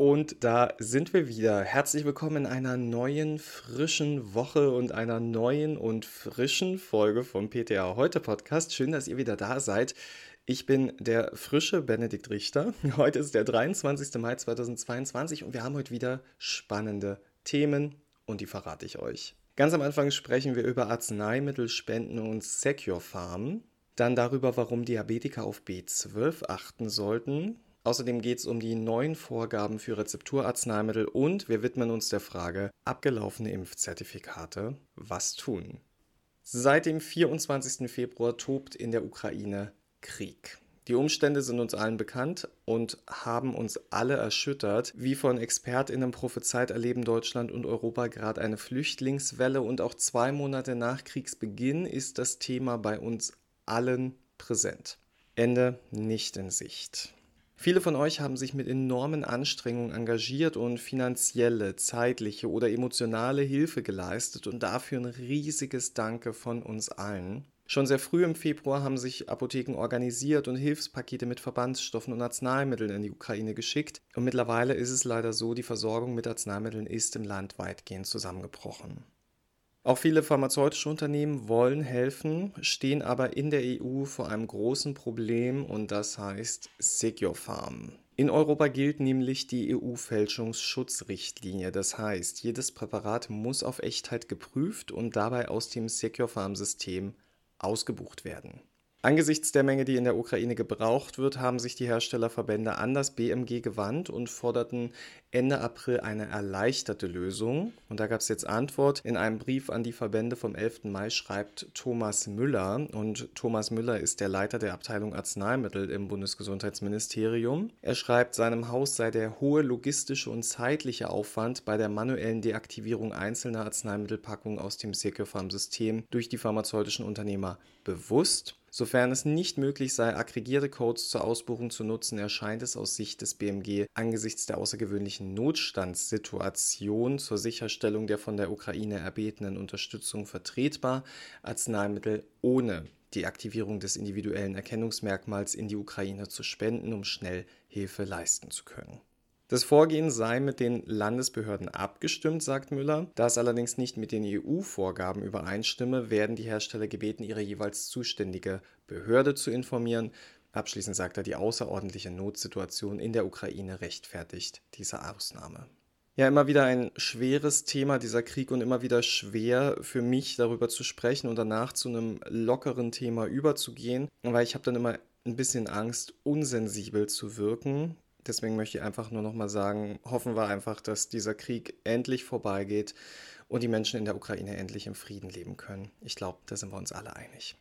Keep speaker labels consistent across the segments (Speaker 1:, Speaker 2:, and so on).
Speaker 1: Und da sind wir wieder. Herzlich willkommen in einer neuen, frischen Woche und einer neuen und frischen Folge vom PTA Heute Podcast. Schön, dass ihr wieder da seid. Ich bin der frische Benedikt Richter. Heute ist der 23. Mai 2022 und wir haben heute wieder spannende Themen und die verrate ich euch. Ganz am Anfang sprechen wir über Arzneimittelspenden und Secure Farm. Dann darüber, warum Diabetiker auf B12 achten sollten. Außerdem geht es um die neuen Vorgaben für Rezepturarzneimittel und wir widmen uns der Frage, abgelaufene Impfzertifikate, was tun? Seit dem 24. Februar tobt in der Ukraine Krieg. Die Umstände sind uns allen bekannt und haben uns alle erschüttert. Wie von ExpertInnen prophezeit, erleben Deutschland und Europa gerade eine Flüchtlingswelle und auch zwei Monate nach Kriegsbeginn ist das Thema bei uns allen präsent. Ende nicht in Sicht. Viele von euch haben sich mit enormen Anstrengungen engagiert und finanzielle, zeitliche oder emotionale Hilfe geleistet und dafür ein riesiges Danke von uns allen. Schon sehr früh im Februar haben sich Apotheken organisiert und Hilfspakete mit Verbandsstoffen und Arzneimitteln in die Ukraine geschickt. Und mittlerweile ist es leider so, die Versorgung mit Arzneimitteln ist im Land weitgehend zusammengebrochen. Auch viele pharmazeutische Unternehmen wollen helfen, stehen aber in der EU vor einem großen Problem und das heißt Secure Farm. In Europa gilt nämlich die EU-Fälschungsschutzrichtlinie. Das heißt, jedes Präparat muss auf Echtheit geprüft und dabei aus dem Secure Farm-System ausgebucht werden. Angesichts der Menge, die in der Ukraine gebraucht wird, haben sich die Herstellerverbände an das BMG gewandt und forderten Ende April eine erleichterte Lösung. Und da gab es jetzt Antwort. In einem Brief an die Verbände vom 11. Mai schreibt Thomas Müller. Und Thomas Müller ist der Leiter der Abteilung Arzneimittel im Bundesgesundheitsministerium. Er schreibt, seinem Haus sei der hohe logistische und zeitliche Aufwand bei der manuellen Deaktivierung einzelner Arzneimittelpackungen aus dem Securfarm-System durch die pharmazeutischen Unternehmer bewusst. Sofern es nicht möglich sei, aggregierte Codes zur Ausbuchung zu nutzen, erscheint es aus Sicht des BMG angesichts der außergewöhnlichen Notstandssituation zur Sicherstellung der von der Ukraine erbetenen Unterstützung vertretbar, Arzneimittel ohne die Aktivierung des individuellen Erkennungsmerkmals in die Ukraine zu spenden, um schnell Hilfe leisten zu können. Das Vorgehen sei mit den Landesbehörden abgestimmt, sagt Müller. Da es allerdings nicht mit den EU-Vorgaben übereinstimme, werden die Hersteller gebeten, ihre jeweils zuständige Behörde zu informieren. Abschließend sagt er, die außerordentliche Notsituation in der Ukraine rechtfertigt diese Ausnahme. Ja, immer wieder ein schweres Thema, dieser Krieg, und immer wieder schwer für mich darüber zu sprechen und danach zu einem lockeren Thema überzugehen, weil ich habe dann immer ein bisschen Angst, unsensibel zu wirken. Deswegen möchte ich einfach nur noch mal sagen, hoffen wir einfach, dass dieser Krieg endlich vorbeigeht und die Menschen in der Ukraine endlich im Frieden leben können. Ich glaube, da sind wir uns alle einig.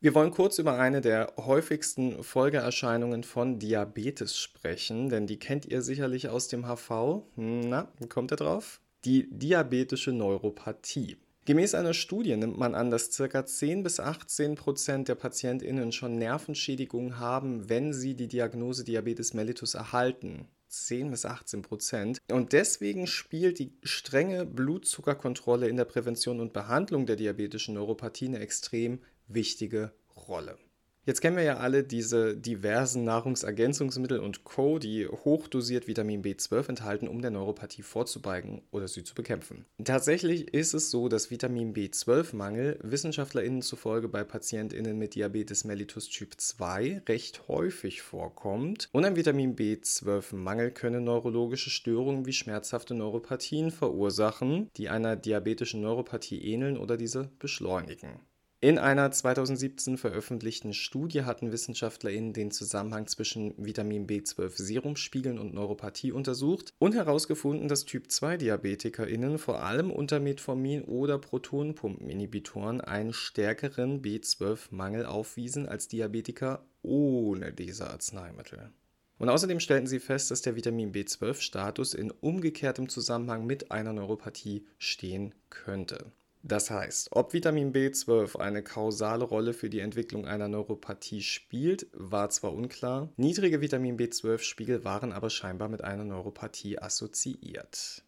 Speaker 1: Wir wollen kurz über eine der häufigsten Folgeerscheinungen von Diabetes sprechen, denn die kennt ihr sicherlich aus dem HV. Na, kommt ihr drauf? Die diabetische Neuropathie. Gemäß einer Studie nimmt man an, dass ca. 10 bis 18 Prozent der PatientInnen schon Nervenschädigungen haben, wenn sie die Diagnose Diabetes mellitus erhalten. 10 bis 18 Prozent. Und deswegen spielt die strenge Blutzuckerkontrolle in der Prävention und Behandlung der diabetischen Neuropathie eine extrem wichtige Rolle. Jetzt kennen wir ja alle diese diversen Nahrungsergänzungsmittel und Co., die hochdosiert Vitamin B12 enthalten, um der Neuropathie vorzubeugen oder sie zu bekämpfen. Tatsächlich ist es so, dass Vitamin B12-Mangel WissenschaftlerInnen zufolge bei PatientInnen mit Diabetes mellitus Typ 2 recht häufig vorkommt. Und ein Vitamin B12-Mangel könne neurologische Störungen wie schmerzhafte Neuropathien verursachen, die einer diabetischen Neuropathie ähneln oder diese beschleunigen. In einer 2017 veröffentlichten Studie hatten WissenschaftlerInnen den Zusammenhang zwischen Vitamin B12-Serumspiegeln und Neuropathie untersucht und herausgefunden, dass Typ-2-DiabetikerInnen vor allem unter Metformin oder Protonpumpeninhibitoren einen stärkeren B12-Mangel aufwiesen als Diabetiker ohne diese Arzneimittel. Und außerdem stellten sie fest, dass der Vitamin B12-Status in umgekehrtem Zusammenhang mit einer Neuropathie stehen könnte. Das heißt, ob Vitamin B12 eine kausale Rolle für die Entwicklung einer Neuropathie spielt, war zwar unklar, niedrige Vitamin B12-Spiegel waren aber scheinbar mit einer Neuropathie assoziiert.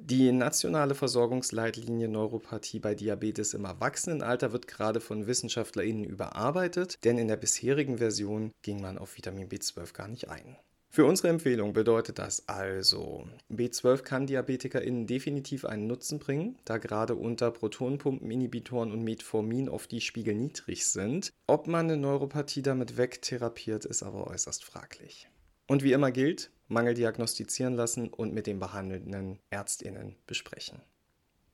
Speaker 1: Die nationale Versorgungsleitlinie Neuropathie bei Diabetes im Erwachsenenalter wird gerade von WissenschaftlerInnen überarbeitet, denn in der bisherigen Version ging man auf Vitamin B12 gar nicht ein. Für unsere Empfehlung bedeutet das also, B12 kann DiabetikerInnen definitiv einen Nutzen bringen, da gerade unter Protonenpumpeninhibitoren und Metformin oft die Spiegel niedrig sind. Ob man eine Neuropathie damit wegtherapiert, ist aber äußerst fraglich. Und wie immer gilt, Mangel diagnostizieren lassen und mit den behandelnden ÄrztInnen besprechen.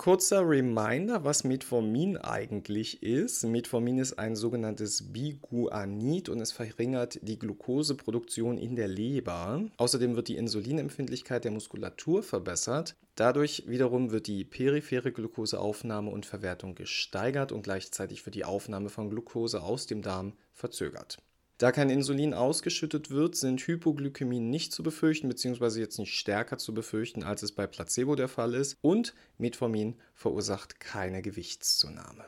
Speaker 1: Kurzer Reminder, was Metformin eigentlich ist. Metformin ist ein sogenanntes Biguanid und es verringert die Glukoseproduktion in der Leber. Außerdem wird die Insulinempfindlichkeit der Muskulatur verbessert. Dadurch wiederum wird die periphere Glukoseaufnahme und Verwertung gesteigert und gleichzeitig wird die Aufnahme von Glucose aus dem Darm verzögert. Da kein Insulin ausgeschüttet wird, sind Hypoglykämien nicht zu befürchten, beziehungsweise jetzt nicht stärker zu befürchten, als es bei Placebo der Fall ist. Und Metformin verursacht keine Gewichtszunahme.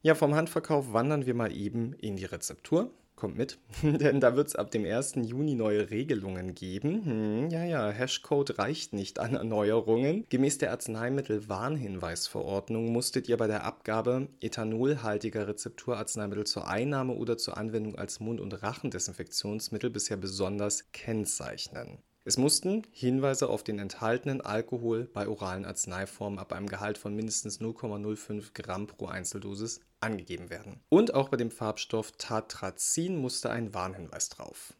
Speaker 1: Ja, vom Handverkauf wandern wir mal eben in die Rezeptur kommt mit, denn da wird es ab dem 1. Juni neue Regelungen geben. Hm, ja, ja, Hashcode reicht nicht an Erneuerungen. Gemäß der Arzneimittelwarnhinweisverordnung musstet ihr bei der Abgabe ethanolhaltiger Rezepturarzneimittel zur Einnahme oder zur Anwendung als Mund- und Rachendesinfektionsmittel bisher besonders kennzeichnen. Es mussten Hinweise auf den enthaltenen Alkohol bei oralen Arzneiformen ab einem Gehalt von mindestens 0,05 Gramm pro Einzeldosis angegeben werden. Und auch bei dem Farbstoff Tatrazin musste ein Warnhinweis drauf.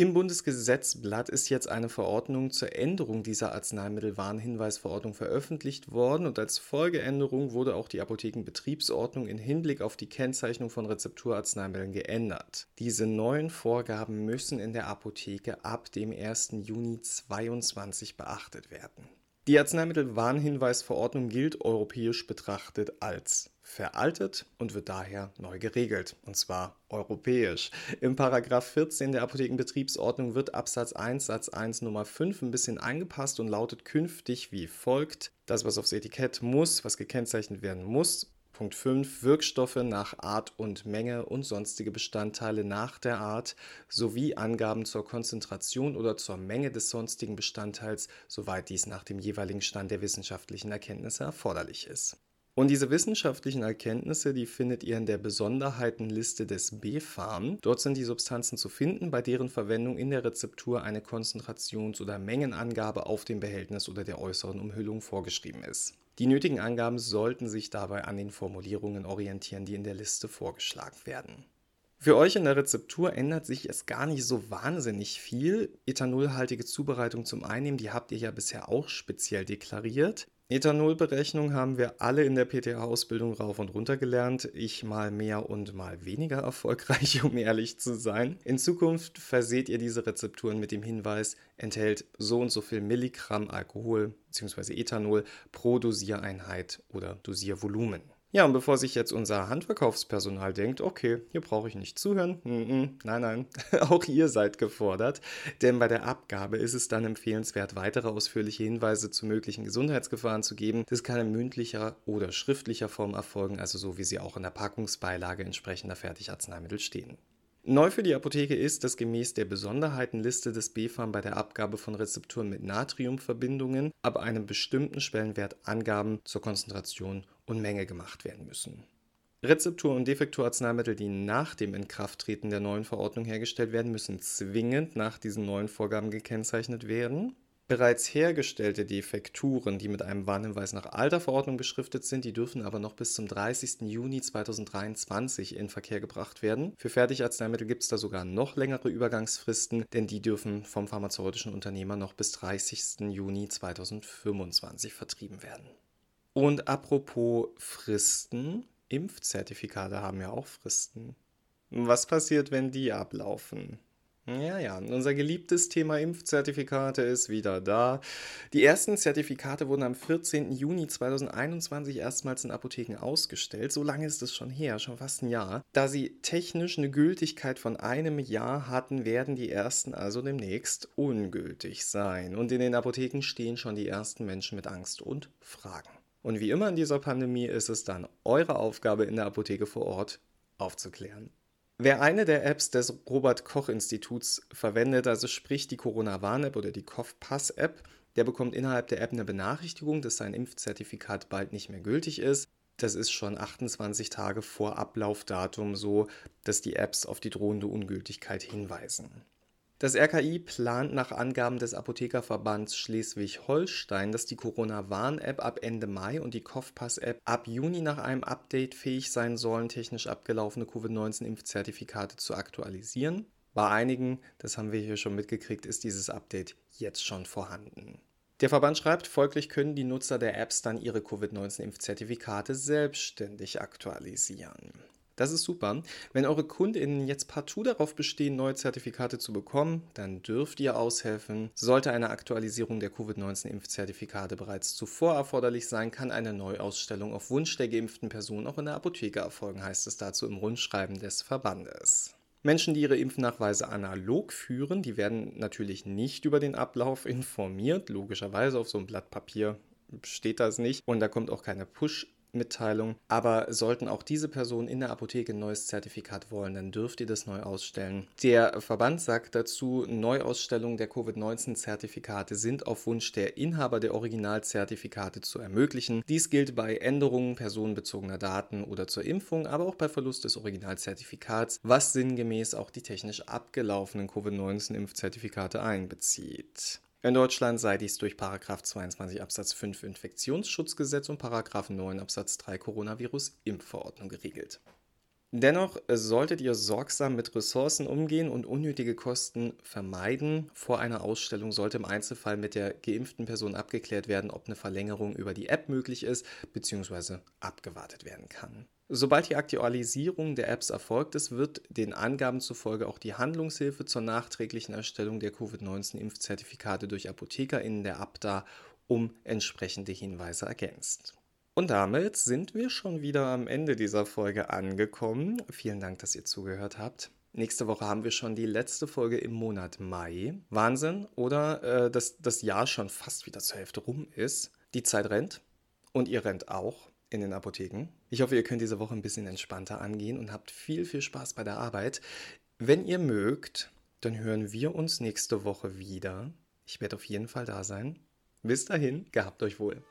Speaker 1: Im Bundesgesetzblatt ist jetzt eine Verordnung zur Änderung dieser Arzneimittelwarnhinweisverordnung veröffentlicht worden und als Folgeänderung wurde auch die Apothekenbetriebsordnung in Hinblick auf die Kennzeichnung von Rezepturarzneimitteln geändert. Diese neuen Vorgaben müssen in der Apotheke ab dem 1. Juni 2022 beachtet werden. Die Arzneimittelwarnhinweisverordnung gilt europäisch betrachtet als veraltet und wird daher neu geregelt, und zwar europäisch. Im Paragraph 14 der Apothekenbetriebsordnung wird Absatz 1 Satz 1 Nummer 5 ein bisschen angepasst und lautet künftig wie folgt: Das, was aufs Etikett muss, was gekennzeichnet werden muss, Punkt 5 Wirkstoffe nach Art und Menge und sonstige Bestandteile nach der Art sowie Angaben zur Konzentration oder zur Menge des sonstigen Bestandteils, soweit dies nach dem jeweiligen Stand der wissenschaftlichen Erkenntnisse erforderlich ist. Und diese wissenschaftlichen Erkenntnisse, die findet ihr in der Besonderheitenliste des BfArM. Dort sind die Substanzen zu finden, bei deren Verwendung in der Rezeptur eine Konzentrations- oder Mengenangabe auf dem Behältnis oder der äußeren Umhüllung vorgeschrieben ist. Die nötigen Angaben sollten sich dabei an den Formulierungen orientieren, die in der Liste vorgeschlagen werden. Für euch in der Rezeptur ändert sich es gar nicht so wahnsinnig viel. Ethanolhaltige Zubereitung zum Einnehmen, die habt ihr ja bisher auch speziell deklariert. Ethanolberechnung haben wir alle in der PTA-Ausbildung rauf und runter gelernt. Ich mal mehr und mal weniger erfolgreich, um ehrlich zu sein. In Zukunft verseht ihr diese Rezepturen mit dem Hinweis, enthält so und so viel Milligramm Alkohol bzw. Ethanol pro Dosiereinheit oder Dosiervolumen. Ja, und bevor sich jetzt unser Handverkaufspersonal denkt, okay, hier brauche ich nicht zuhören, nein, nein, auch ihr seid gefordert, denn bei der Abgabe ist es dann empfehlenswert, weitere ausführliche Hinweise zu möglichen Gesundheitsgefahren zu geben. Das kann in mündlicher oder schriftlicher Form erfolgen, also so wie sie auch in der Packungsbeilage entsprechender Fertigarzneimittel stehen. Neu für die Apotheke ist, dass gemäß der Besonderheitenliste des BfArM bei der Abgabe von Rezepturen mit Natriumverbindungen ab einem bestimmten Schwellenwert Angaben zur Konzentration und Menge gemacht werden müssen. Rezeptur- und Defekturarzneimittel, die nach dem Inkrafttreten der neuen Verordnung hergestellt werden, müssen zwingend nach diesen neuen Vorgaben gekennzeichnet werden. Bereits hergestellte Defekturen, die mit einem Warnhinweis nach alter Verordnung beschriftet sind, die dürfen aber noch bis zum 30. Juni 2023 in Verkehr gebracht werden. Für Fertigarzneimittel gibt es da sogar noch längere Übergangsfristen, denn die dürfen vom pharmazeutischen Unternehmer noch bis 30. Juni 2025 vertrieben werden. Und apropos Fristen, Impfzertifikate haben ja auch Fristen. Was passiert, wenn die ablaufen? Ja, ja, unser geliebtes Thema Impfzertifikate ist wieder da. Die ersten Zertifikate wurden am 14. Juni 2021 erstmals in Apotheken ausgestellt. So lange ist es schon her, schon fast ein Jahr. Da sie technisch eine Gültigkeit von einem Jahr hatten, werden die ersten also demnächst ungültig sein. Und in den Apotheken stehen schon die ersten Menschen mit Angst und Fragen. Und wie immer in dieser Pandemie ist es dann eure Aufgabe in der Apotheke vor Ort aufzuklären. Wer eine der Apps des Robert Koch Instituts verwendet, also sprich die Corona-Warn-App oder die Kopf-Pass-App, der bekommt innerhalb der App eine Benachrichtigung, dass sein Impfzertifikat bald nicht mehr gültig ist. Das ist schon 28 Tage vor Ablaufdatum so, dass die Apps auf die drohende Ungültigkeit hinweisen. Das RKI plant nach Angaben des Apothekerverbands Schleswig-Holstein, dass die Corona-Warn-App ab Ende Mai und die Kopfpass-App ab Juni nach einem Update fähig sein sollen, technisch abgelaufene Covid-19-Impfzertifikate zu aktualisieren. Bei einigen, das haben wir hier schon mitgekriegt, ist dieses Update jetzt schon vorhanden. Der Verband schreibt, folglich können die Nutzer der Apps dann ihre Covid-19-Impfzertifikate selbstständig aktualisieren. Das ist super. Wenn eure KundInnen jetzt partout darauf bestehen, neue Zertifikate zu bekommen, dann dürft ihr aushelfen. Sollte eine Aktualisierung der Covid-19-Impfzertifikate bereits zuvor erforderlich sein, kann eine Neuausstellung auf Wunsch der geimpften Person auch in der Apotheke erfolgen, heißt es dazu im Rundschreiben des Verbandes. Menschen, die ihre Impfnachweise analog führen, die werden natürlich nicht über den Ablauf informiert. Logischerweise auf so einem Blatt Papier steht das nicht. Und da kommt auch keine Push- Mitteilung. Aber sollten auch diese Personen in der Apotheke ein neues Zertifikat wollen, dann dürft ihr das neu ausstellen. Der Verband sagt dazu, Neuausstellung der Covid-19-Zertifikate sind auf Wunsch der Inhaber der Originalzertifikate zu ermöglichen. Dies gilt bei Änderungen personenbezogener Daten oder zur Impfung, aber auch bei Verlust des Originalzertifikats, was sinngemäß auch die technisch abgelaufenen Covid-19-Impfzertifikate einbezieht. In Deutschland sei dies durch 22 Absatz 5 Infektionsschutzgesetz und 9 Absatz 3 Coronavirus-Impfverordnung geregelt. Dennoch solltet ihr sorgsam mit Ressourcen umgehen und unnötige Kosten vermeiden. Vor einer Ausstellung sollte im Einzelfall mit der geimpften Person abgeklärt werden, ob eine Verlängerung über die App möglich ist bzw. abgewartet werden kann. Sobald die Aktualisierung der Apps erfolgt ist, wird den Angaben zufolge auch die Handlungshilfe zur nachträglichen Erstellung der Covid-19-Impfzertifikate durch Apotheker in der ABDA um entsprechende Hinweise ergänzt. Und damit sind wir schon wieder am Ende dieser Folge angekommen. Vielen Dank, dass ihr zugehört habt. Nächste Woche haben wir schon die letzte Folge im Monat Mai. Wahnsinn, oder? Äh, dass das Jahr schon fast wieder zur Hälfte rum ist. Die Zeit rennt. Und ihr rennt auch in den Apotheken. Ich hoffe, ihr könnt diese Woche ein bisschen entspannter angehen und habt viel, viel Spaß bei der Arbeit. Wenn ihr mögt, dann hören wir uns nächste Woche wieder. Ich werde auf jeden Fall da sein. Bis dahin, gehabt euch wohl.